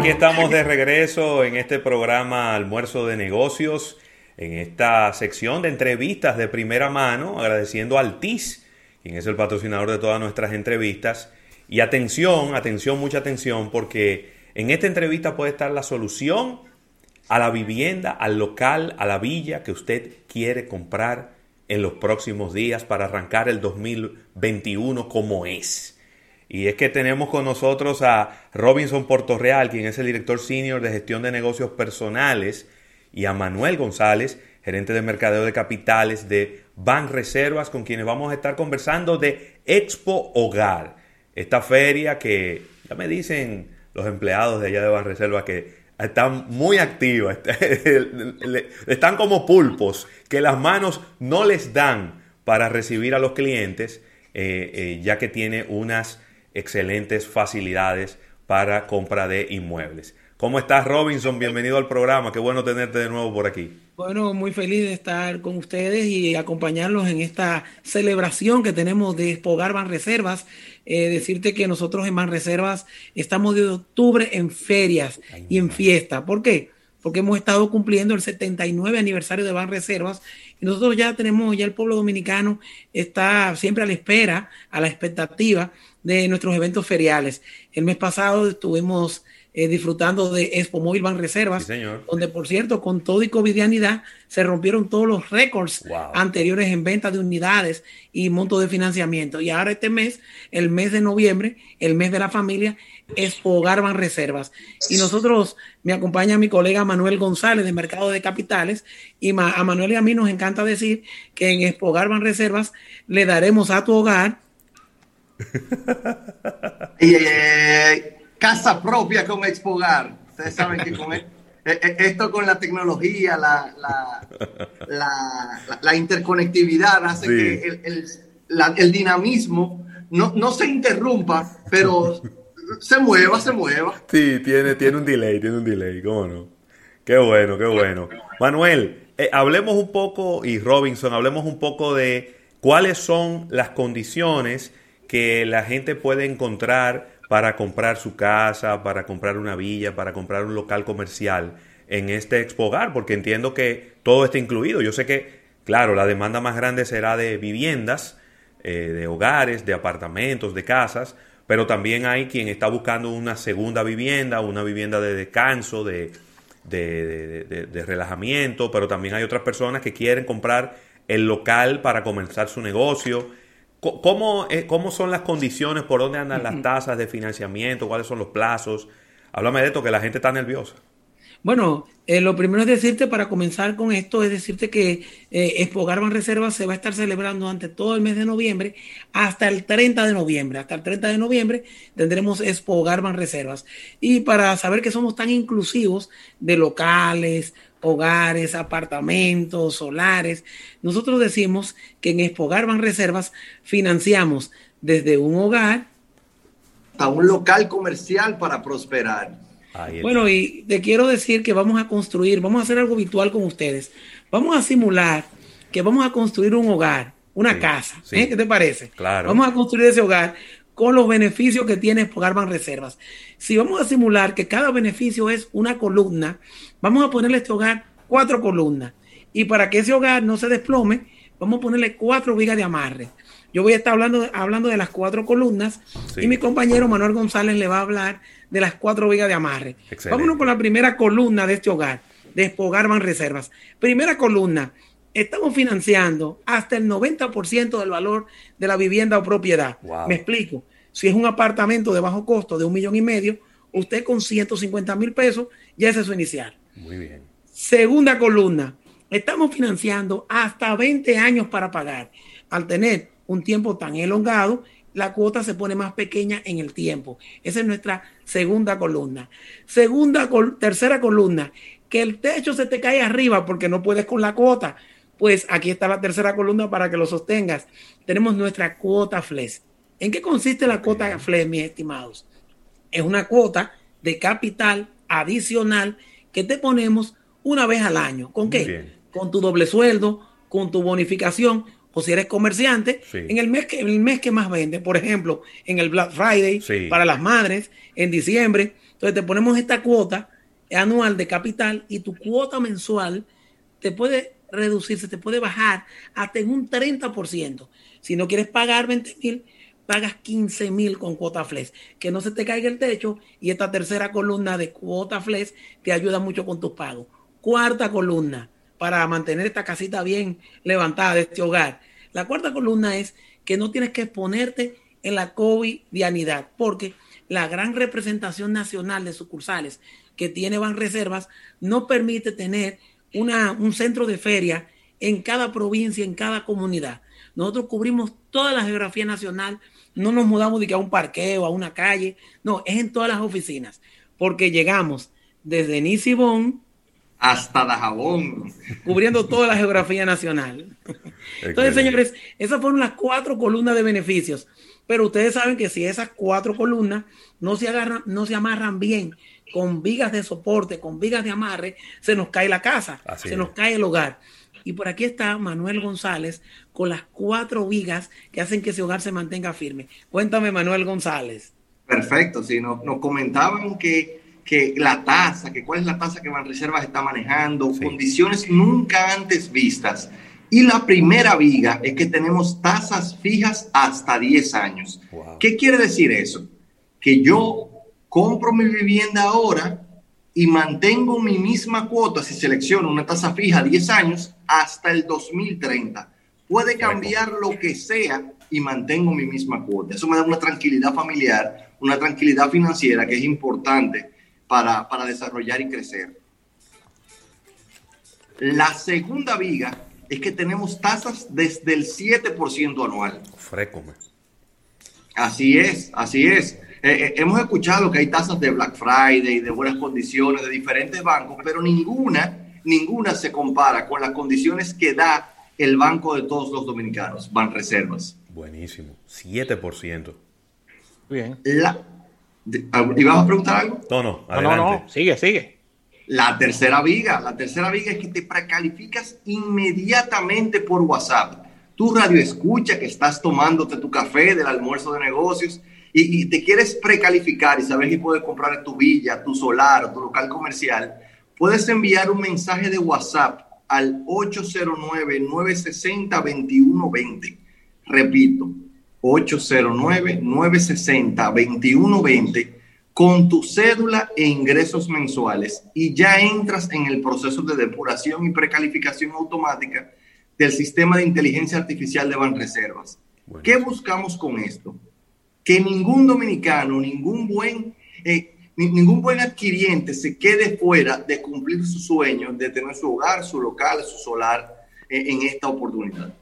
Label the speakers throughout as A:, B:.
A: aquí estamos de regreso en este programa Almuerzo de Negocios, en esta sección de entrevistas de primera mano, agradeciendo al TIS, quien es el patrocinador de todas nuestras entrevistas. Y atención, atención, mucha atención, porque en esta entrevista puede estar la solución a la vivienda, al local, a la villa que usted quiere comprar en los próximos días para arrancar el 2021 como es. Y es que tenemos con nosotros a Robinson Portorreal, quien es el director senior de gestión de negocios personales, y a Manuel González, gerente de mercadeo de capitales de Ban Reservas, con quienes vamos a estar conversando de Expo Hogar. Esta feria que ya me dicen los empleados de allá de Ban Reservas que están muy activas, están como pulpos, que las manos no les dan para recibir a los clientes, eh, eh, ya que tiene unas excelentes facilidades para compra de inmuebles. ¿Cómo estás, Robinson? Bienvenido al programa. Qué bueno tenerte de nuevo por aquí.
B: Bueno, muy feliz de estar con ustedes y acompañarlos en esta celebración que tenemos de Expogar Reservas. Eh, decirte que nosotros en Reservas estamos de octubre en ferias y en fiesta. ¿Por qué? Porque hemos estado cumpliendo el 79 aniversario de Reservas y nosotros ya tenemos, ya el pueblo dominicano está siempre a la espera, a la expectativa de nuestros eventos feriales. El mes pasado estuvimos eh, disfrutando de Expo Móvil Ban Reservas, donde por cierto, con todo y covidianidad, se rompieron todos los récords anteriores en venta de unidades y monto de financiamiento. Y ahora este mes, el mes de noviembre, el mes de la familia, Expo Hogar Ban Reservas. Y nosotros, me acompaña mi colega Manuel González de Mercado de Capitales, y a Manuel y a mí nos encanta decir que en Expo Hogar Ban Reservas le daremos a tu hogar
C: eh, casa propia con Expogar. Ustedes saben que con e, e, e, esto con la tecnología, la, la, interconectividad hace que el, dinamismo no, no, se interrumpa, pero se mueva, se mueva.
A: Sí, tiene, tiene un delay, tiene un delay, ¿cómo no? Qué bueno, qué bueno. Manuel, eh, hablemos un poco, y Robinson, hablemos un poco de cuáles son las condiciones que la gente puede encontrar para comprar su casa, para comprar una villa, para comprar un local comercial en este Expogar, porque entiendo que todo está incluido. Yo sé que, claro, la demanda más grande será de viviendas, eh, de hogares, de apartamentos, de casas, pero también hay quien está buscando una segunda vivienda, una vivienda de descanso, de, de relajamiento, pero también hay otras personas que quieren comprar el local para comenzar su negocio ¿Cómo, eh, ¿Cómo son las condiciones? ¿Por dónde andan las tasas de financiamiento? ¿Cuáles son los plazos? Háblame de esto, que la gente está nerviosa.
B: Bueno, eh, lo primero es decirte, para comenzar con esto, es decirte que eh, Expo Garban Reserva se va a estar celebrando durante todo el mes de noviembre hasta el 30 de noviembre. Hasta el 30 de noviembre tendremos Expo Garban Reservas. Y para saber que somos tan inclusivos de locales, hogares, apartamentos, solares. Nosotros decimos que en Expogar Van Reservas financiamos desde un hogar
C: a un local comercial para prosperar.
B: Bueno, y te quiero decir que vamos a construir, vamos a hacer algo virtual con ustedes. Vamos a simular que vamos a construir un hogar, una casa. ¿eh? ¿Qué te parece?
A: Claro.
B: Vamos a construir ese hogar con los beneficios que tiene Van Reservas. Si vamos a simular que cada beneficio es una columna, vamos a ponerle a este hogar cuatro columnas. Y para que ese hogar no se desplome, vamos a ponerle cuatro vigas de amarre. Yo voy a estar hablando, hablando de las cuatro columnas y mi compañero Manuel González le va a hablar de las cuatro vigas de amarre. Vámonos con la primera columna de este hogar, de Hogar Van Reservas. Primera columna, estamos financiando hasta el 90% del valor de la vivienda o propiedad. Me explico. Si es un apartamento de bajo costo de un millón y medio, usted con 150 mil pesos ya es su inicial.
A: Muy bien.
B: Segunda columna, estamos financiando hasta 20 años para pagar. Al tener un tiempo tan elongado, la cuota se pone más pequeña en el tiempo. Esa es nuestra segunda columna. Segunda, tercera columna, que el techo se te cae arriba porque no puedes con la cuota. Pues aquí está la tercera columna para que lo sostengas. Tenemos nuestra cuota FLES. ¿En qué consiste la cuota FLES, mis estimados? Es una cuota de capital adicional que te ponemos una vez al año. ¿Con qué? Con tu doble sueldo, con tu bonificación o si eres comerciante, en el mes, que, el mes que más vende, por ejemplo, en el Black Friday, para las madres, en diciembre. Entonces te ponemos esta cuota anual de capital y tu cuota mensual te puede reducirse, te puede bajar hasta en un 30%. Si no quieres pagar 20 mil, pagas 15 mil con cuota flex. Que no se te caiga el techo y esta tercera columna de cuota flex te ayuda mucho con tus pagos. Cuarta columna para mantener esta casita bien levantada de este hogar. La cuarta columna es que no tienes que exponerte en la covidianidad, porque la gran representación nacional de sucursales que tiene Banreservas no permite tener una, un centro de feria en cada provincia, en cada comunidad. Nosotros cubrimos toda la geografía nacional, no nos mudamos de que a un parqueo, a una calle, no, es en todas las oficinas, porque llegamos desde Nisibón
C: hasta Dajabón.
B: Cubriendo toda la geografía nacional. Entonces, señores, esas fueron las cuatro columnas de beneficios. Pero ustedes saben que si esas cuatro columnas no se agarran, no se amarran bien con vigas de soporte, con vigas de amarre, se nos cae la casa, se nos cae el hogar. Y por aquí está Manuel González con las cuatro vigas que hacen que ese hogar se mantenga firme. Cuéntame, Manuel González.
C: Perfecto, sí, nos, nos comentaban que que la tasa, que cuál es la tasa que Banreservas está manejando, condiciones nunca antes vistas. Y la primera viga es que tenemos tasas fijas hasta 10 años. ¿Qué quiere decir eso? Que yo compro mi vivienda ahora y mantengo mi misma cuota si selecciono una tasa fija 10 años hasta el 2030. Puede cambiar lo que sea y mantengo mi misma cuota. Eso me da una tranquilidad familiar, una tranquilidad financiera que es importante para, para desarrollar y crecer. La segunda viga es que tenemos tasas desde el 7% anual.
A: Frécome.
C: Así es, así es. Eh, eh, hemos escuchado que hay tasas de Black Friday, de buenas condiciones, de diferentes bancos, pero ninguna, ninguna se compara con las condiciones que da el banco de todos los dominicanos, Banreservas.
A: Buenísimo, 7%.
C: Bien. La, ¿Y vamos a preguntar algo?
A: No, no, adelante. no, no,
B: sigue, sigue.
C: La tercera viga, la tercera viga es que te precalificas inmediatamente por WhatsApp. Tu radio escucha que estás tomándote tu café del almuerzo de negocios y, te quieres precalificar y saber que puedes comprar tu villa, tu solar tu local comercial, puedes enviar un mensaje de WhatsApp al 809-960-2120. Repito, 809-960-2120 con tu cédula e ingresos mensuales y ya entras en el proceso de depuración y precalificación automática del sistema de inteligencia artificial de Banreservas. ¿Qué buscamos con esto? Que ningún dominicano, ningún buen, eh, ningún buen adquiriente se quede fuera de cumplir su sueño de tener su hogar, su local, su solar eh, en esta oportunidad.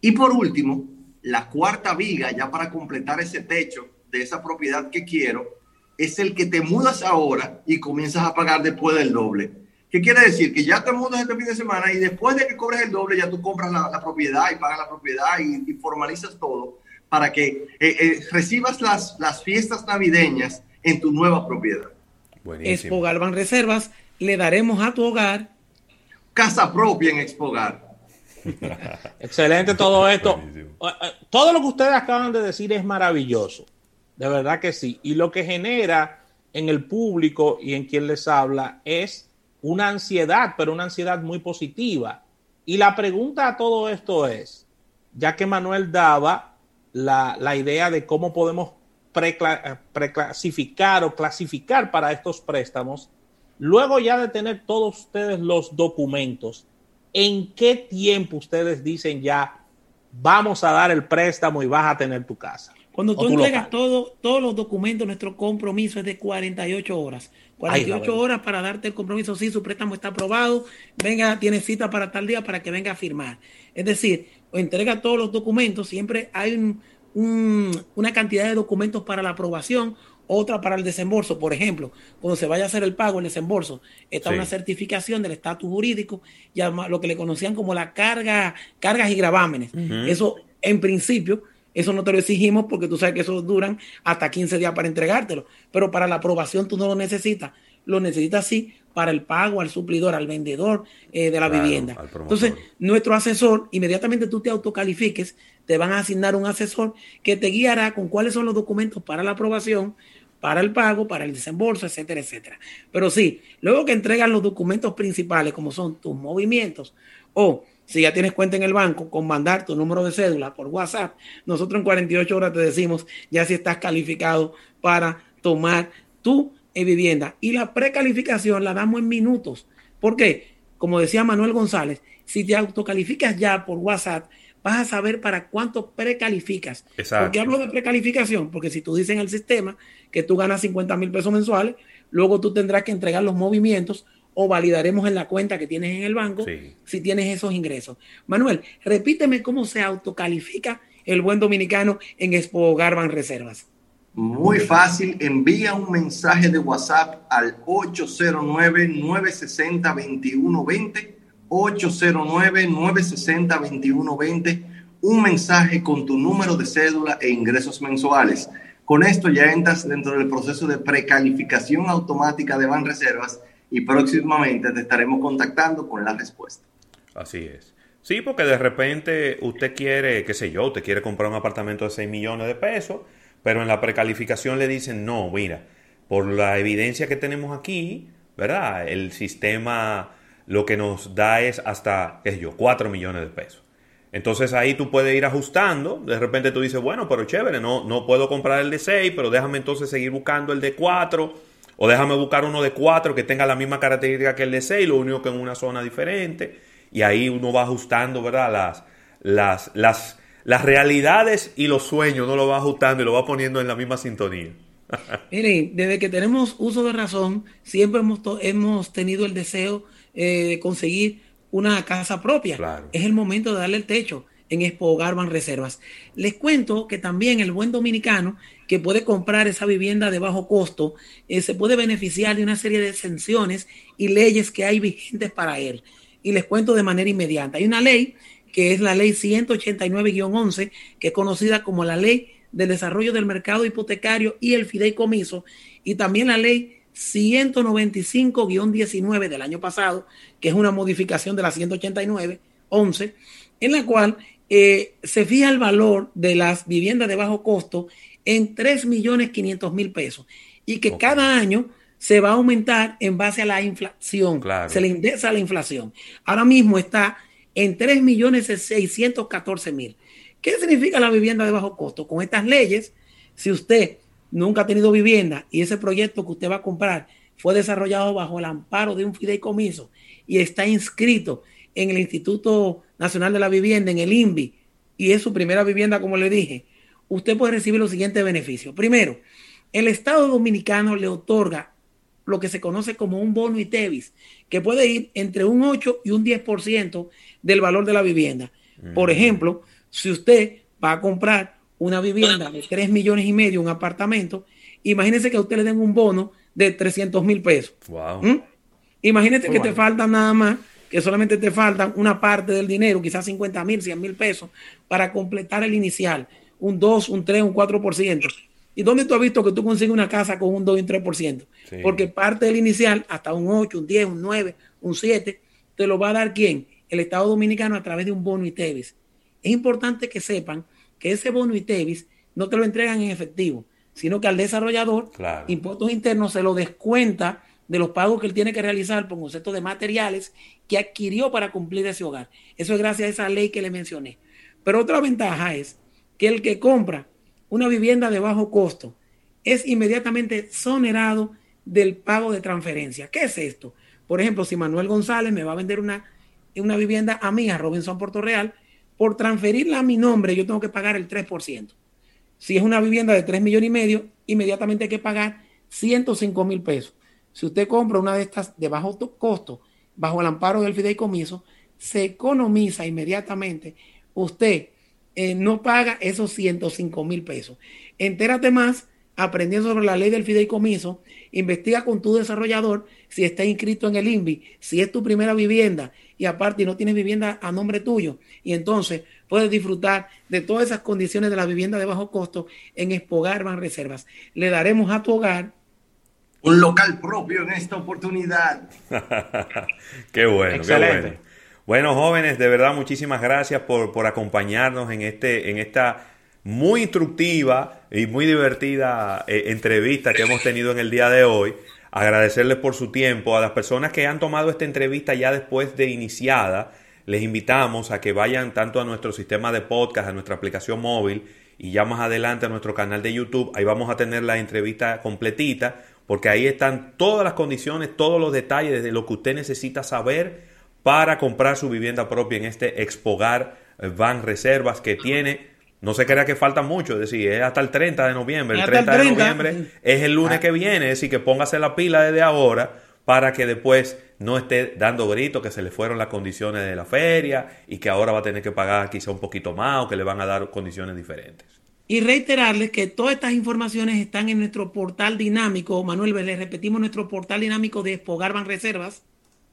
C: Y por último, la cuarta viga, ya para completar ese techo de esa propiedad que quiero, es el que te mudas ahora y comienzas a pagar después del doble. ¿Qué quiere decir? Que ya te mudas este fin de semana y después de que cobres el doble ya tú compras la, propiedad y pagas la propiedad y, formalizas todo para que eh, eh, recibas las, las fiestas navideñas en tu nueva propiedad.
B: Expogar Van Reservas, le daremos a tu hogar
C: casa propia en Expogar.
D: Excelente todo esto. Eh, todo lo que ustedes acaban de decir es maravilloso. De verdad que sí. Y lo que genera en el público y en quien les habla es una ansiedad, pero una ansiedad muy positiva. Y la pregunta a todo esto es, ya que Manuel daba la, idea de cómo podemos preclasificar o clasificar para estos préstamos, luego ya de tener todos ustedes los documentos, ¿en qué tiempo ustedes dicen ya vamos a dar el préstamo y vas a tener tu casa?
B: Cuando tú entregas todo, todos los documentos, nuestro compromiso es de 48 horas. 48 horas para darte el compromiso. Sí, su préstamo está aprobado. Venga, tiene cita para tal día para que venga a firmar. Es decir, entrega todos los documentos. Siempre hay una cantidad de documentos para la aprobación otra para el desembolso. Por ejemplo, cuando se vaya a hacer el pago, el desembolso, está una certificación del estatus jurídico, ya lo que le conocían como la carga, cargas y gravámenes. Eso, en principio, eso no te lo exigimos porque tú sabes que eso duran hasta 15 días para entregártelo. Pero para la aprobación tú no lo necesitas. Lo necesitas sí para el pago al suplidor, al vendedor eh, de la vivienda. Entonces, nuestro asesor, inmediatamente tú te autocalifiques, te van a asignar un asesor que te guiará con cuáles son los documentos para la aprobación, para el pago, para el desembolso, etcétera, etcétera. Pero sí, luego que entregan los documentos principales, como son tus movimientos, o si ya tienes cuenta en el banco, con mandar tu número de cédula por WhatsApp, nosotros en 48 horas te decimos ya si estás calificado para tomar tu eh, vivienda. Y la precalificación la damos en minutos. ¿Por qué? Como decía Manuel González, si te autocalificas ya por WhatsApp, vas a saber para cuánto precalificas. Exacto. ¿Por qué hablo de precalificación? Porque si tú dices en el sistema que tú ganas 50 mil pesos mensuales, luego tú tendrás que entregar los movimientos o validaremos en la cuenta que tienes en el banco si tienes esos ingresos. Manuel, repíteme cómo se autocalifica el buen dominicano en Expo Garban Reservas.
C: Muy fácil, envía un mensaje de WhatsApp al 809-960-2120 809-960-2120, un mensaje con tu número de cédula e ingresos mensuales. Con esto ya entras dentro del proceso de precalificación automática de Banreservas y próximamente te estaremos contactando con la respuesta.
A: Así es. Sí, porque de repente usted quiere, qué sé yo, usted quiere comprar un apartamento de 6 millones de pesos, pero en la precalificación le dicen, no, mira, por la evidencia que tenemos aquí, ¿verdad? El sistema lo que nos da es hasta, qué sé yo, 4 millones de pesos. Entonces ahí tú puedes ir ajustando. De repente tú dices, bueno, pero chévere, no, no puedo comprar el de 6, pero déjame entonces seguir buscando el de 4. O déjame buscar uno de 4 que tenga la misma característica que el de 6, lo único que en una zona diferente. Y ahí uno va ajustando, ¿verdad? Las, las, las, las realidades y los sueños, uno lo va ajustando y lo va poniendo en la misma sintonía.
B: Miren, desde que tenemos uso de razón, siempre hemos, hemos tenido el deseo eh, conseguir una casa propia. Es el momento de darle el techo en Expo Garban Reservas. Les cuento que también el buen dominicano que puede comprar esa vivienda de bajo costo eh, se puede beneficiar de una serie de exenciones y leyes que hay vigentes para él. Y les cuento de manera inmediata. Hay una ley que es la ley 189-11, que es conocida como la ley del desarrollo del mercado hipotecario y el fideicomiso, y también la ley 195-19 del año pasado, que es una modificación de la 189-11, en la cual eh, se fija el valor de las viviendas de bajo costo en 3.500.000 pesos y que cada año se va a aumentar en base a la inflación. Se le indexa la inflación. Ahora mismo está en 3.614.000. ¿Qué significa la vivienda de bajo costo? Con estas leyes, si usted nunca ha tenido vivienda y ese proyecto que usted va a comprar fue desarrollado bajo el amparo de un fideicomiso y está inscrito en el Instituto Nacional de la Vivienda, en el INVI, y es su primera vivienda, como le dije, usted puede recibir los siguientes beneficios. Primero, el Estado Dominicano le otorga lo que se conoce como un bono ITEVIS, que puede ir entre un 8 y un 10% del valor de la vivienda. Por ejemplo, si usted va a comprar una vivienda de 3 millones y medio, un apartamento, imagínese que a usted le den un bono de 300 mil pesos. Wow. ¿Mm? Imagínate que te faltan nada más, que solamente te faltan una parte del dinero, quizás 50 mil, 100 mil pesos, para completar el inicial, un 2, un 3, un 4%. ¿Y dónde tú has visto que tú consigues una casa con un 2 y un 3%? Porque parte del inicial, hasta un 8, un 10, un 9, un 7, te lo va a dar quién? El Estado Dominicano a través de un bono ITEVIS. Es importante que sepan que ese bono ITEVIS no te lo entregan en efectivo, sino que al desarrollador, impuestos internos se lo descuenta de los pagos que él tiene que realizar por concepto de materiales que adquirió para cumplir ese hogar. Eso es gracias a esa ley que le mencioné. Pero otra ventaja es que el que compra una vivienda de bajo costo es inmediatamente exonerado del pago de transferencia. ¿Qué es esto? Por ejemplo, si Manuel González me va a vender una, una vivienda a mí, a Robinson Puerto Real, por transferirla a mi nombre, yo tengo que pagar el 3%. Si es una vivienda de 3 millones y medio, inmediatamente hay que pagar 105 mil pesos. Si usted compra una de estas de bajo costo, bajo el amparo del fideicomiso, se economiza inmediatamente. Usted eh, no paga esos 105 mil pesos. Entérate más aprendiendo sobre la ley del fideicomiso, investiga con tu desarrollador si está inscrito en el INVI, si es tu primera vivienda y aparte no tienes vivienda a nombre tuyo. Y entonces puedes disfrutar de todas esas condiciones de la vivienda de bajo costo en Expogar Reservas. Le daremos a tu hogar
C: Un local propio en esta oportunidad.
A: qué bueno, qué bueno. Bueno, jóvenes, de verdad muchísimas gracias por, por acompañarnos en, este, en esta muy instructiva y muy divertida eh, entrevista que hemos tenido en el día de hoy. Agradecerles por su tiempo. A las personas que han tomado esta entrevista ya después de iniciada, les invitamos a que vayan tanto a nuestro sistema de podcast, a nuestra aplicación móvil y ya más adelante a nuestro canal de YouTube. Ahí vamos a tener la entrevista completita porque ahí están todas las condiciones, todos los detalles de lo que usted necesita saber para comprar su vivienda propia en este Expogar Van Reservas que tiene no se crea que falta mucho, es decir, es hasta el 30 de noviembre. El 30, de noviembre es el lunes ah. que viene, es decir, que póngase la pila desde ahora para que después no esté dando gritos que se le fueron las condiciones de la feria y que ahora va a tener que pagar quizá un poquito más o que le van a dar condiciones diferentes.
B: Y reiterarles que todas estas informaciones están en nuestro portal dinámico. Manuel, les repetimos nuestro portal dinámico de Expogar Banreservas.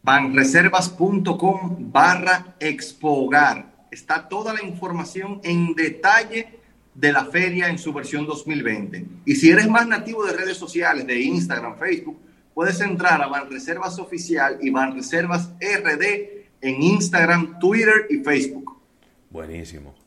C: Banreservas.com barra Expogar está toda la información en detalle de la feria en su versión 2020. Y si eres más nativo de redes sociales, de Instagram, Facebook, puedes entrar a Banreservas Oficial y Banreservas RD en Instagram, Twitter y Facebook.
A: Buenísimo.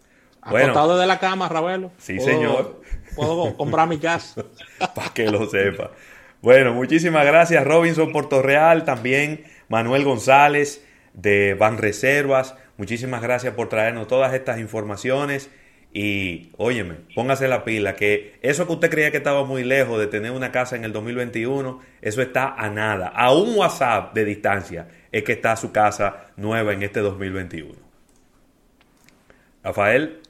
D: Acostado de la cama, Ravelo.
A: Sí, señor.
D: Puedo comprar mi casa.
A: Para que lo sepa. Bueno, muchísimas gracias Robinson Portorreal, también Manuel González de Banreservas. Muchísimas gracias por traernos todas estas informaciones. Y óyeme, póngase la pila, que eso que usted creía que estaba muy lejos de tener una casa en el 2021, eso está a nada. A un WhatsApp de distancia es que está su casa nueva en este 2021. Rafael.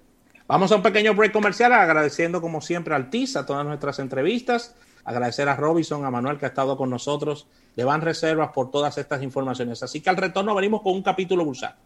D: Vamos a un pequeño break comercial agradeciendo como siempre al TIS, a todas nuestras entrevistas, agradecer a Robinson, a Manuel que ha estado con nosotros de Van Reservas por todas estas informaciones. Así que al retorno venimos con un capítulo bursátil.